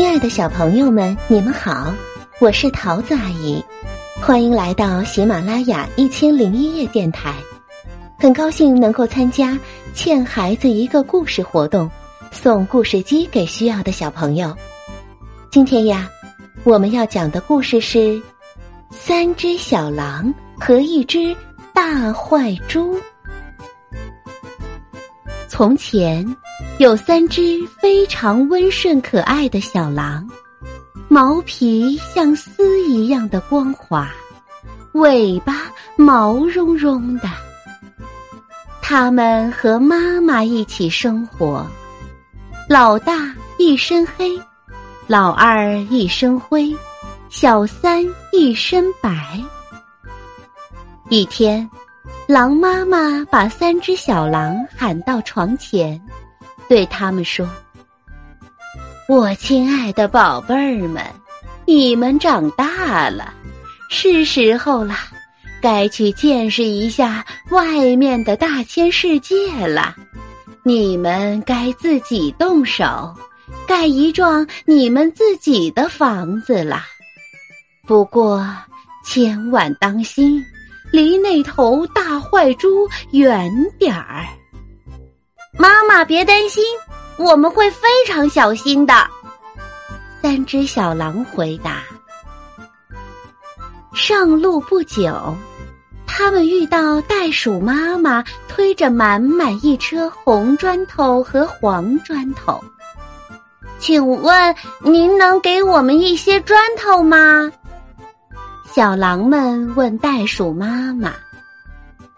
亲爱的小朋友们，你们好，我是桃子阿姨，欢迎来到喜马拉雅一千零一夜电台。很高兴能够参加“欠孩子一个故事”活动，送故事机给需要的小朋友。今天呀，我们要讲的故事是《三只小狼和一只大坏猪》。从前。有三只非常温顺可爱的小狼，毛皮像丝一样的光滑，尾巴毛茸茸的。它们和妈妈一起生活，老大一身黑，老二一身灰，小三一身白。一天，狼妈妈把三只小狼喊到床前。对他们说：“我亲爱的宝贝儿们，你们长大了，是时候了，该去见识一下外面的大千世界了。你们该自己动手，盖一幢你们自己的房子了。不过，千万当心，离那头大坏猪远点儿。”妈妈，别担心，我们会非常小心的。三只小狼回答。上路不久，他们遇到袋鼠妈妈推着满满一车红砖头和黄砖头。请问您能给我们一些砖头吗？小狼们问袋鼠妈妈。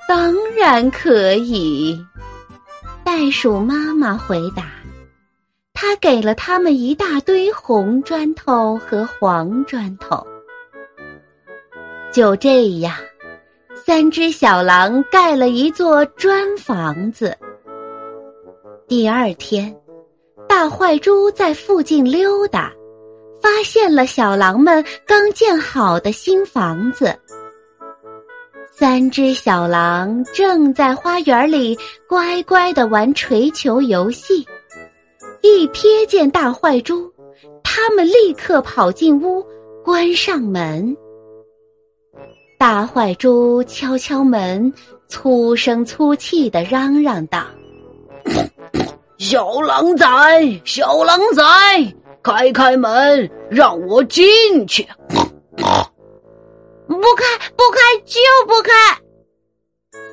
当然可以。袋鼠妈妈回答：“他给了他们一大堆红砖头和黄砖头。”就这样，三只小狼盖了一座砖房子。第二天，大坏猪在附近溜达，发现了小狼们刚建好的新房子。三只小狼正在花园里乖乖的玩锤球游戏，一瞥见大坏猪，他们立刻跑进屋，关上门。大坏猪敲敲门，粗声粗气的嚷嚷道：“ 小狼崽，小狼崽，开开门，让我进去。”不开，不开，就不开！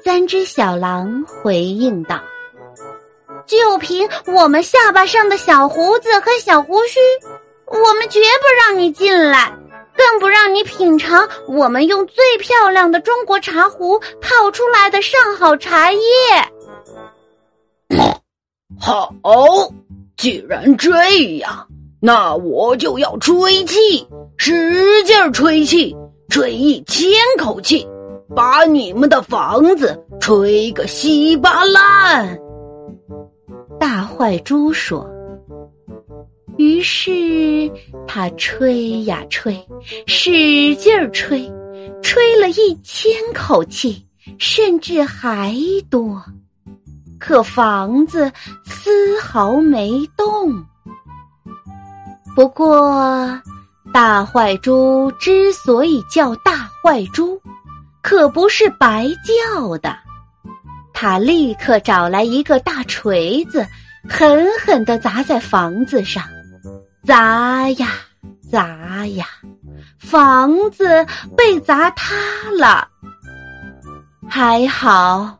三只小狼回应道：“就凭我们下巴上的小胡子和小胡须，我们绝不让你进来，更不让你品尝我们用最漂亮的中国茶壶泡出来的上好茶叶。”好，既然这样，那我就要吹气，使劲吹气。吹一千口气，把你们的房子吹个稀巴烂。大坏猪说。于是他吹呀吹，使劲儿吹，吹了一千口气，甚至还多。可房子丝毫没动。不过。大坏猪之所以叫大坏猪，可不是白叫的。他立刻找来一个大锤子，狠狠地砸在房子上，砸呀砸呀，房子被砸塌了。还好，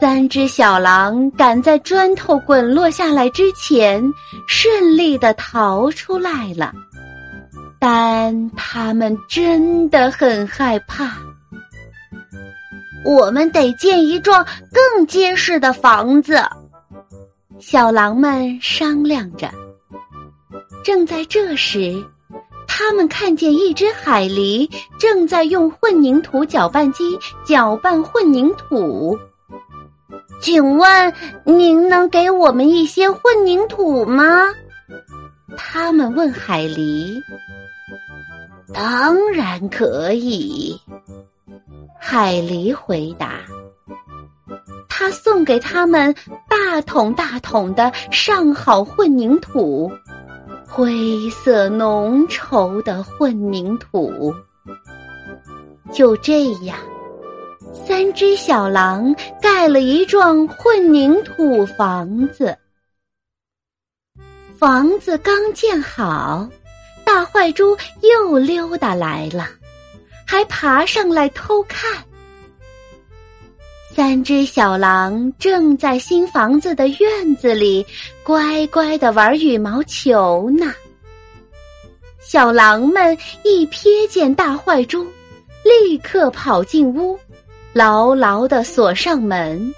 三只小狼赶在砖头滚落下来之前，顺利的逃出来了。但他们真的很害怕。我们得建一幢更结实的房子。小狼们商量着。正在这时，他们看见一只海狸正在用混凝土搅拌机搅拌混凝土。请问您能给我们一些混凝土吗？他们问海狸。当然可以，海狸回答。他送给他们大桶大桶的上好混凝土，灰色浓稠的混凝土。就这样，三只小狼盖了一幢混凝土房子。房子刚建好，大坏猪又溜达来了，还爬上来偷看。三只小狼正在新房子的院子里乖乖的玩羽毛球呢。小狼们一瞥见大坏猪，立刻跑进屋，牢牢的锁上门。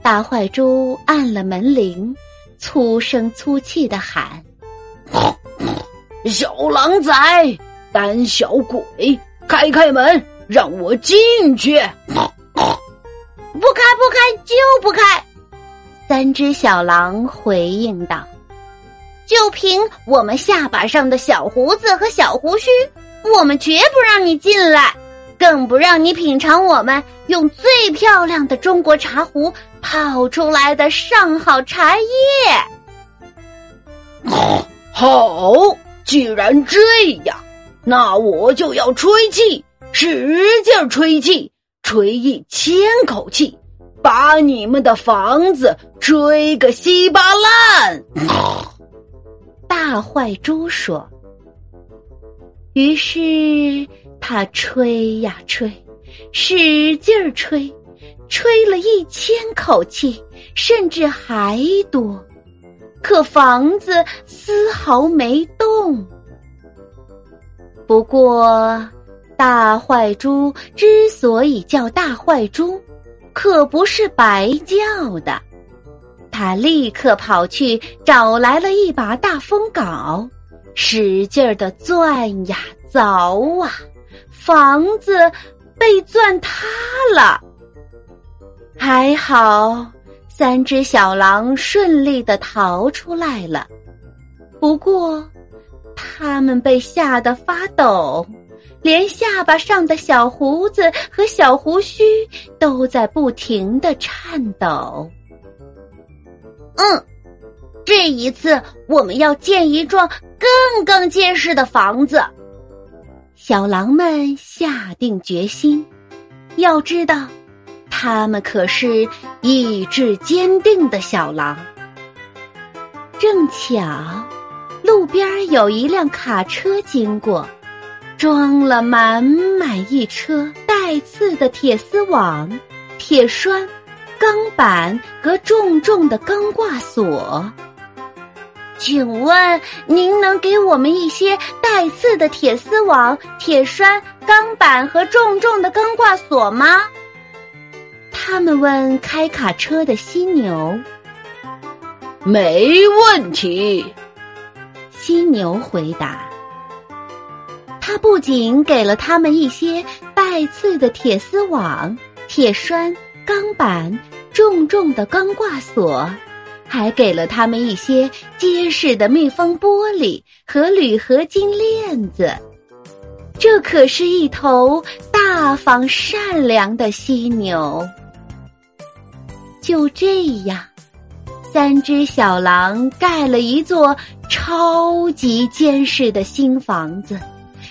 大坏猪按了门铃，粗声粗气的喊：“小狼崽，胆小鬼，开开门，让我进去！” 不开不开就不开！三只小狼回应道：“就凭我们下巴上的小胡子和小胡须，我们绝不让你进来，更不让你品尝我们用最漂亮的中国茶壶泡出来的上好茶叶。”好，既然这样，那我就要吹气，使劲吹气。吹一千口气，把你们的房子吹个稀巴烂！大坏猪说。于是他吹呀吹，使劲儿吹，吹了一千口气，甚至还多，可房子丝毫没动。不过。大坏猪之所以叫大坏猪，可不是白叫的。他立刻跑去找来了一把大风镐，使劲儿的钻呀凿啊，房子被钻塌了。还好，三只小狼顺利的逃出来了。不过，他们被吓得发抖。连下巴上的小胡子和小胡须都在不停的颤抖。嗯，这一次我们要建一幢更更结实的房子。小狼们下定决心。要知道，他们可是意志坚定的小狼。正巧，路边有一辆卡车经过。装了满满一车带刺的铁丝网、铁栓、钢板和重重的钢挂锁。请问您能给我们一些带刺的铁丝网、铁栓、钢板和重重的钢挂锁吗？他们问开卡车的犀牛。没问题，犀牛回答。他不仅给了他们一些带刺的铁丝网、铁栓、钢板、重重的钢挂锁，还给了他们一些结实的密封玻璃和铝合金链子。这可是一头大方善良的犀牛。就这样，三只小狼盖了一座超级坚实的新房子。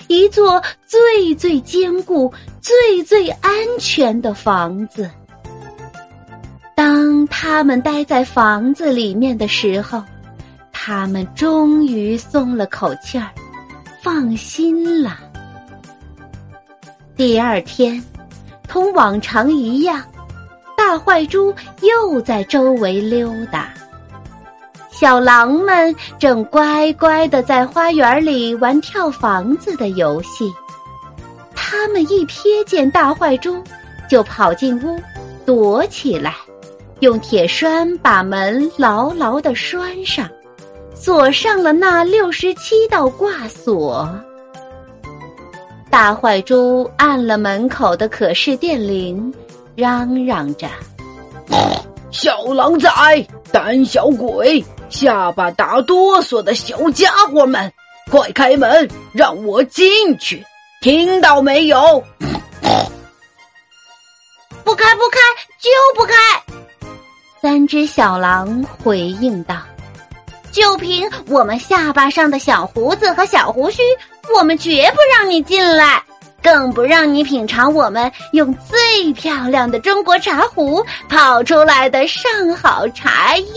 一座最最坚固、最最安全的房子。当他们待在房子里面的时候，他们终于松了口气儿，放心了。第二天，同往常一样，大坏猪又在周围溜达。小狼们正乖乖的在花园里玩跳房子的游戏，他们一瞥见大坏猪，就跑进屋躲起来，用铁栓把门牢牢的拴上，锁上了那六十七道挂锁。大坏猪按了门口的可视电铃，嚷嚷着：“小狼崽，胆小鬼！”下巴打哆嗦的小家伙们，快开门，让我进去！听到没有？不开，不开，就不开！三只小狼回应道。就凭我们下巴上的小胡子和小胡须，我们绝不让你进来，更不让你品尝我们用最漂亮的中国茶壶泡出来的上好茶叶。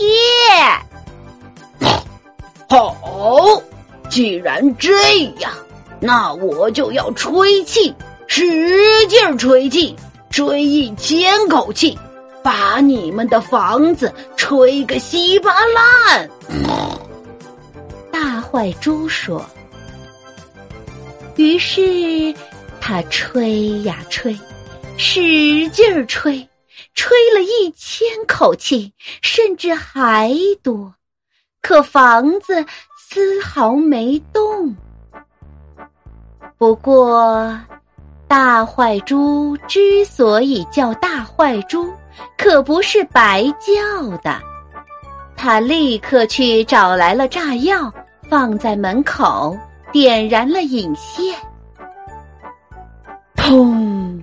好，既然这样，那我就要吹气，使劲吹气，吹一千口气。把你们的房子吹个稀巴烂！大坏猪说。于是他吹呀吹，使劲儿吹，吹了一千口气，甚至还多，可房子丝毫没动。不过，大坏猪之所以叫大坏猪。可不是白叫的，他立刻去找来了炸药，放在门口，点燃了引线。砰！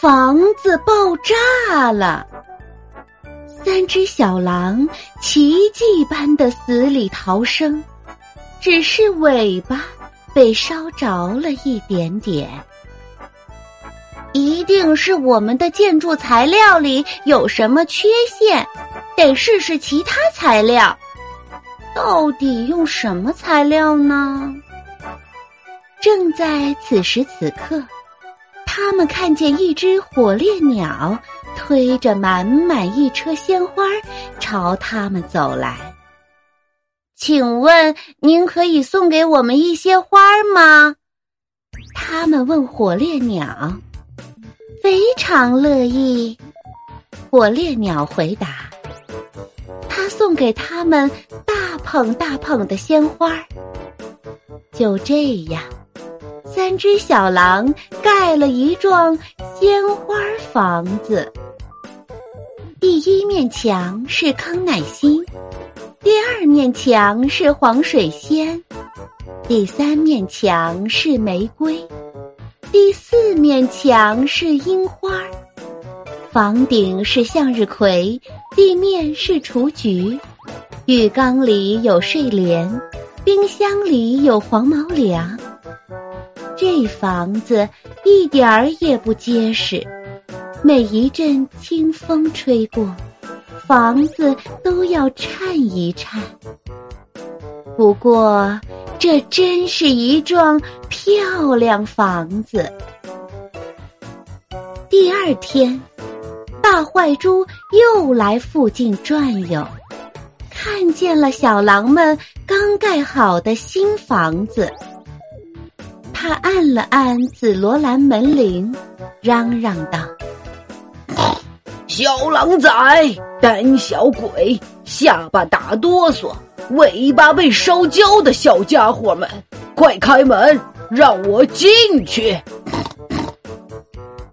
房子爆炸了，三只小狼奇迹般的死里逃生，只是尾巴被烧着了一点点。一定是我们的建筑材料里有什么缺陷，得试试其他材料。到底用什么材料呢？正在此时此刻，他们看见一只火烈鸟推着满满一车鲜花朝他们走来。请问您可以送给我们一些花吗？他们问火烈鸟。非常乐意，火烈鸟回答。他送给他们大捧大捧的鲜花。就这样，三只小狼盖了一幢鲜花房子。第一面墙是康乃馨，第二面墙是黄水仙，第三面墙是玫瑰。第四面墙是樱花，房顶是向日葵，地面是雏菊，浴缸里有睡莲，冰箱里有黄毛粮。这房子一点儿也不结实，每一阵清风吹过，房子都要颤一颤。不过。这真是一幢漂亮房子。第二天，大坏猪又来附近转悠，看见了小狼们刚盖好的新房子。他按了按紫罗兰门铃，嚷嚷道：“小狼崽，胆小鬼，下巴打哆嗦。”尾巴被烧焦的小家伙们，快开门，让我进去！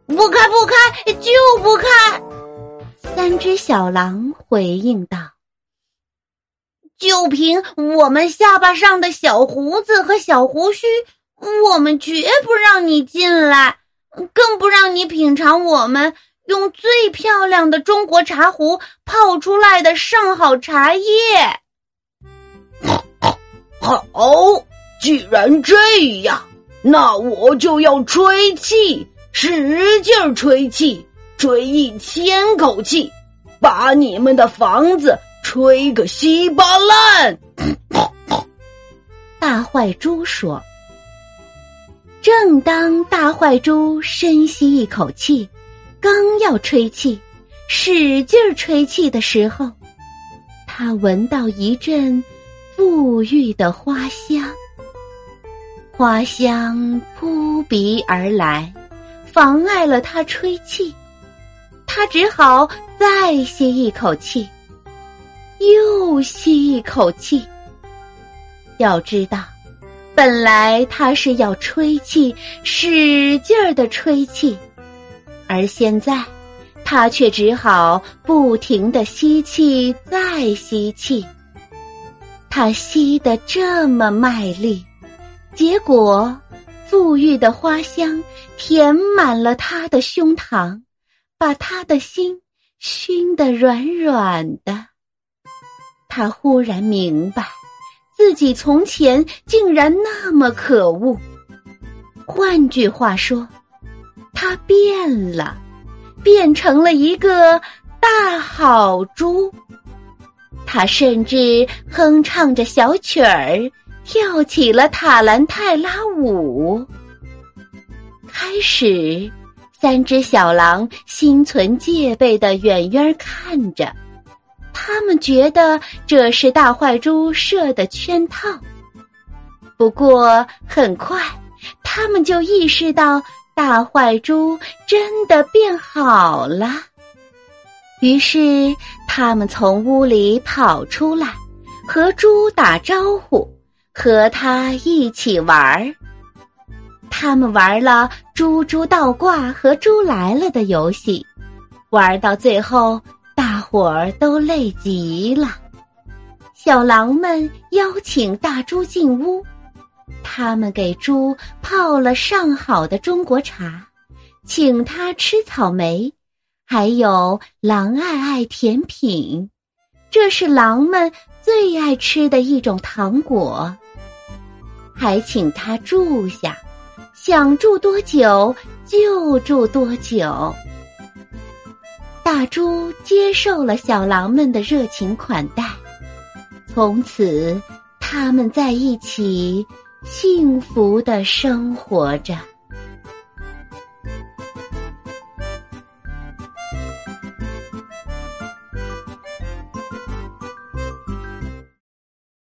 不开，不开，就不开！三只小狼回应道：“就凭我们下巴上的小胡子和小胡须，我们绝不让你进来，更不让你品尝我们用最漂亮的中国茶壶泡出来的上好茶叶。”好，既然这样，那我就要吹气，使劲吹气，吹一千口气，把你们的房子吹个稀巴烂。大坏猪说。正当大坏猪深吸一口气，刚要吹气，使劲儿吹气的时候，他闻到一阵。馥郁的花香，花香扑鼻而来，妨碍了他吹气。他只好再吸一口气，又吸一口气。要知道，本来他是要吹气，使劲儿的吹气，而现在他却只好不停的吸气，再吸气。他吸得这么卖力，结果，馥郁的花香填满了他的胸膛，把他的心熏得软软的。他忽然明白，自己从前竟然那么可恶。换句话说，他变了，变成了一个大好猪。他甚至哼唱着小曲儿，跳起了塔兰泰拉舞。开始，三只小狼心存戒备的远远看着，他们觉得这是大坏猪设的圈套。不过很快，他们就意识到大坏猪真的变好了。于是，他们从屋里跑出来，和猪打招呼，和他一起玩儿。他们玩了“猪猪倒挂”和“猪来了”的游戏，玩到最后，伙儿都累极了。小狼们邀请大猪进屋，他们给猪泡了上好的中国茶，请他吃草莓。还有狼爱爱甜品，这是狼们最爱吃的一种糖果。还请他住下，想住多久就住多久。大猪接受了小狼们的热情款待，从此他们在一起幸福的生活着。